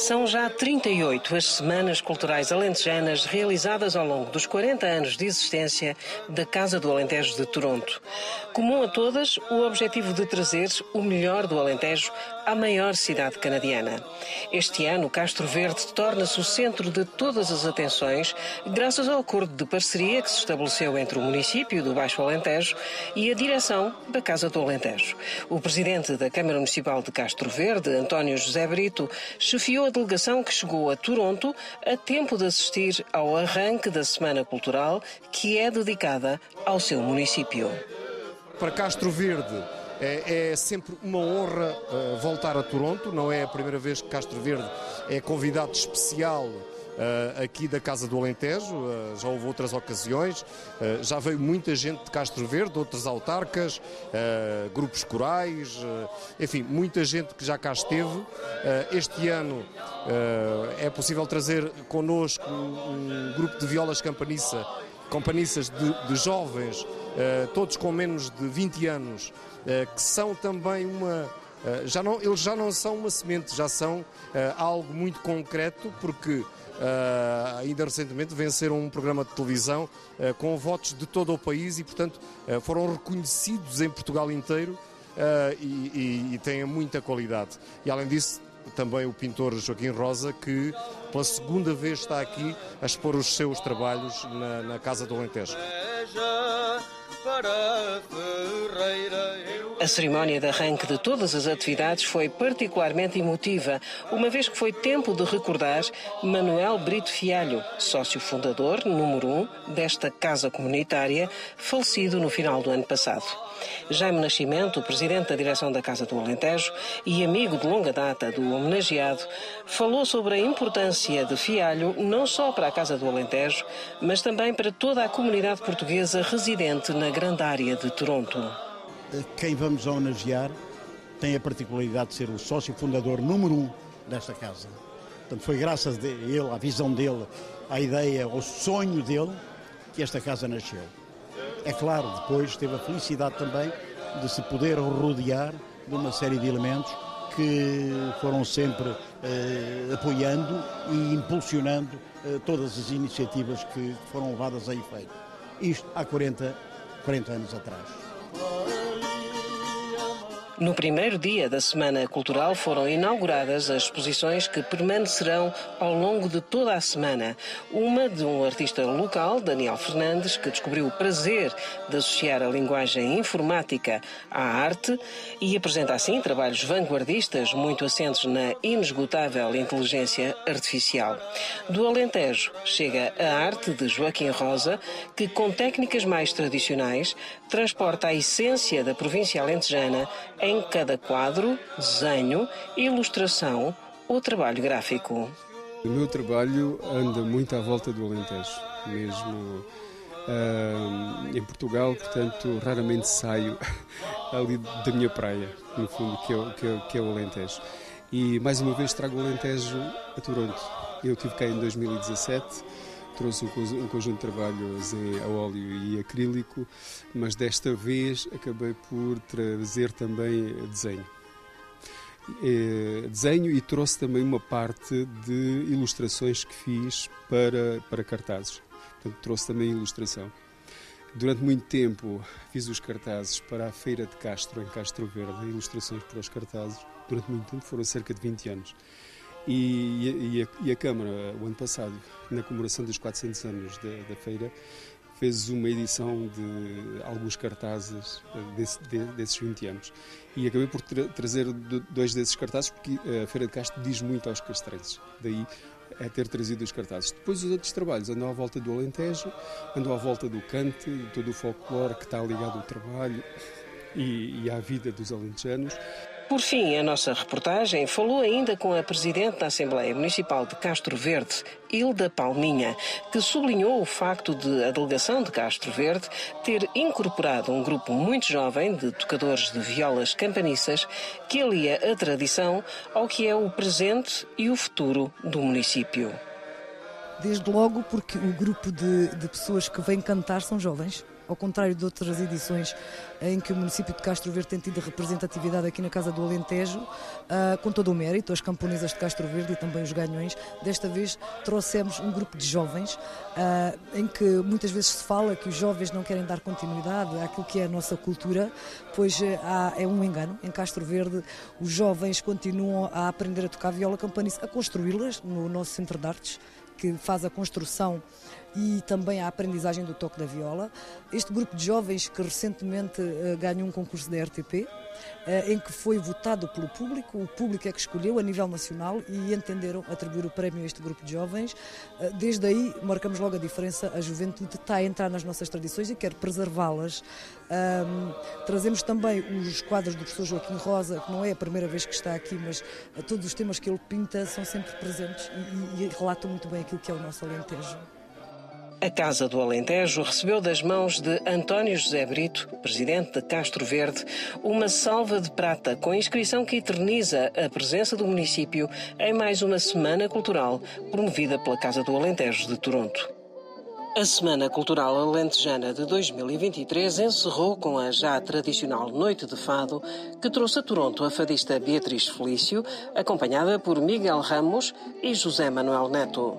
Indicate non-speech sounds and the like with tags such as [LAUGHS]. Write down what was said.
São já 38 as semanas culturais alentejanas realizadas ao longo dos 40 anos de existência da Casa do Alentejo de Toronto. Comum a todas, o objetivo de trazer o melhor do Alentejo à maior cidade canadiana. Este ano, Castro Verde torna-se o centro de todas as atenções, graças ao acordo de parceria que se estabeleceu entre o município do Baixo Alentejo e a direção da Casa do Alentejo. O presidente da Câmara Municipal de Castro Verde, António José Brito, chefiou delegação que chegou a Toronto a tempo de assistir ao arranque da Semana Cultural, que é dedicada ao seu município. Para Castro Verde é, é sempre uma honra uh, voltar a Toronto. Não é a primeira vez que Castro Verde é convidado especial aqui da Casa do Alentejo. Uh, já houve outras ocasiões. já veio muita gente de Castro Verde, outras autarcas, grupos corais, enfim, muita gente que já cá esteve. este ano é possível trazer connosco um, grupo de violas campaniça campanissas de, de jovens, uh, todos com menos de 20 anos, uh, que são também uma. Uh, já não, eles já não são uma semente, já são algo muito concreto, porque ainda recentemente venceram um programa de televisão com votos de todo o país e, portanto, foram reconhecidos em Portugal inteiro e, e, e têm muita qualidade. E, além disso, também o pintor Joaquim Rosa, que pela segunda vez está aqui a expor os seus trabalhos na, na Casa do Alentejo. A cerimónia de arranque de todas as atividades foi particularmente emotiva, uma vez que foi tempo de recordar Manuel Brito Fialho, sócio fundador número um desta casa comunitária, falecido no final do ano passado. Jaime Nascimento, presidente da direção da Casa do Alentejo e amigo de longa data do homenageado, falou sobre a importância de Fialho não só para a Casa do Alentejo, mas também para toda a comunidade portuguesa residente na grande área de Toronto. Quem vamos homenagear tem a particularidade de ser o sócio fundador número um desta casa. Portanto, foi graças a ele, à visão dele, à ideia, ao sonho dele, que esta casa nasceu. É claro, depois teve a felicidade também de se poder rodear de uma série de elementos que foram sempre eh, apoiando e impulsionando eh, todas as iniciativas que foram levadas a efeito. Isto há 40, 40 anos atrás. No primeiro dia da Semana Cultural foram inauguradas as exposições que permanecerão ao longo de toda a semana. Uma de um artista local, Daniel Fernandes, que descobriu o prazer de associar a linguagem informática à arte e apresenta assim trabalhos vanguardistas muito assentos na inesgotável inteligência artificial. Do Alentejo chega a arte de Joaquim Rosa, que com técnicas mais tradicionais transporta a essência da província alentejana em cada quadro, desenho, ilustração ou trabalho gráfico. O meu trabalho anda muito à volta do Alentejo, mesmo uh, em Portugal, portanto, raramente saio [LAUGHS] ali da minha praia, no fundo, que é, que, é, que é o Alentejo. E mais uma vez trago o Alentejo a Toronto. Eu estive cá em 2017 trouxe um, conjunto de trabalhos a óleo e acrílico, mas desta vez acabei por trazer também desenho. Desenho e trouxe também uma parte de ilustrações que fiz para, para cartazes. Portanto, trouxe também ilustração. Durante muito tempo fiz os cartazes para a Feira de Castro, em Castro Verde, ilustrações para os cartazes. Durante muito tempo, foram cerca de 20 anos. E, e, a, e, a, Câmara, o ano passado, na comemoração dos 400 anos da, da feira, fez uma edição de alguns cartazes desse, de, desses 20 anos. E acabei por tra trazer dois desses cartazes, porque a Feira de Castro diz muito aos castrenses. Daí é ter trazido os cartazes. Depois os outros trabalhos andam à volta do Alentejo, andam à volta do cante, todo o folclore que está ligado ao trabalho e, e à vida dos alentejanos. Por fim, a nossa reportagem falou ainda com a Presidente da Assembleia Municipal de Castro Verde, Hilda Palminha, que sublinhou o facto de a delegação de Castro Verde ter incorporado um grupo muito jovem de tocadores de violas campaniças que alia a tradição ao que é o presente e o futuro do município. Desde logo porque o grupo de, de pessoas que vêm cantar são jovens ao contrário de outras edições em que o município de Castro Verde tem tido representatividade aqui na Casa do Alentejo, uh, com todo o mérito, as camponesas de Castro Verde e também os ganhões, desta vez trouxemos um grupo de jovens uh, em que muitas vezes se fala que os jovens não querem dar continuidade àquilo que é a nossa cultura, pois há, é um engano. Em Castro Verde, os jovens continuam a aprender a tocar viola campaniça, a construí-las no nosso centro de artes que faz a construção e também a aprendizagem do toque da viola. Este grupo de jovens que recentemente uh, ganhou um concurso da RTP, eh, em que foi votado pelo público, o público é que escolheu a nível nacional e entenderam atribuir o prémio a este grupo de jovens. Uh, desde aí marcamos logo a diferença, a juventude está a entrar nas nossas tradições e quer preservá-las. Um, trazemos também os quadros do professor Joaquim Rosa, que não é a primeira vez que está aqui, mas todos os temas que ele pinta são sempre presentes e, e, e relatam muito bem aquilo que é o nosso Alentejo. A Casa do Alentejo recebeu das mãos de António José Brito, presidente de Castro Verde, uma salva de prata com inscrição que eterniza a presença do município em mais uma Semana Cultural promovida pela Casa do Alentejo de Toronto. A Semana Cultural Alentejana de 2023 encerrou com a já tradicional Noite de Fado, que trouxe a Toronto a fadista Beatriz Felício, acompanhada por Miguel Ramos e José Manuel Neto.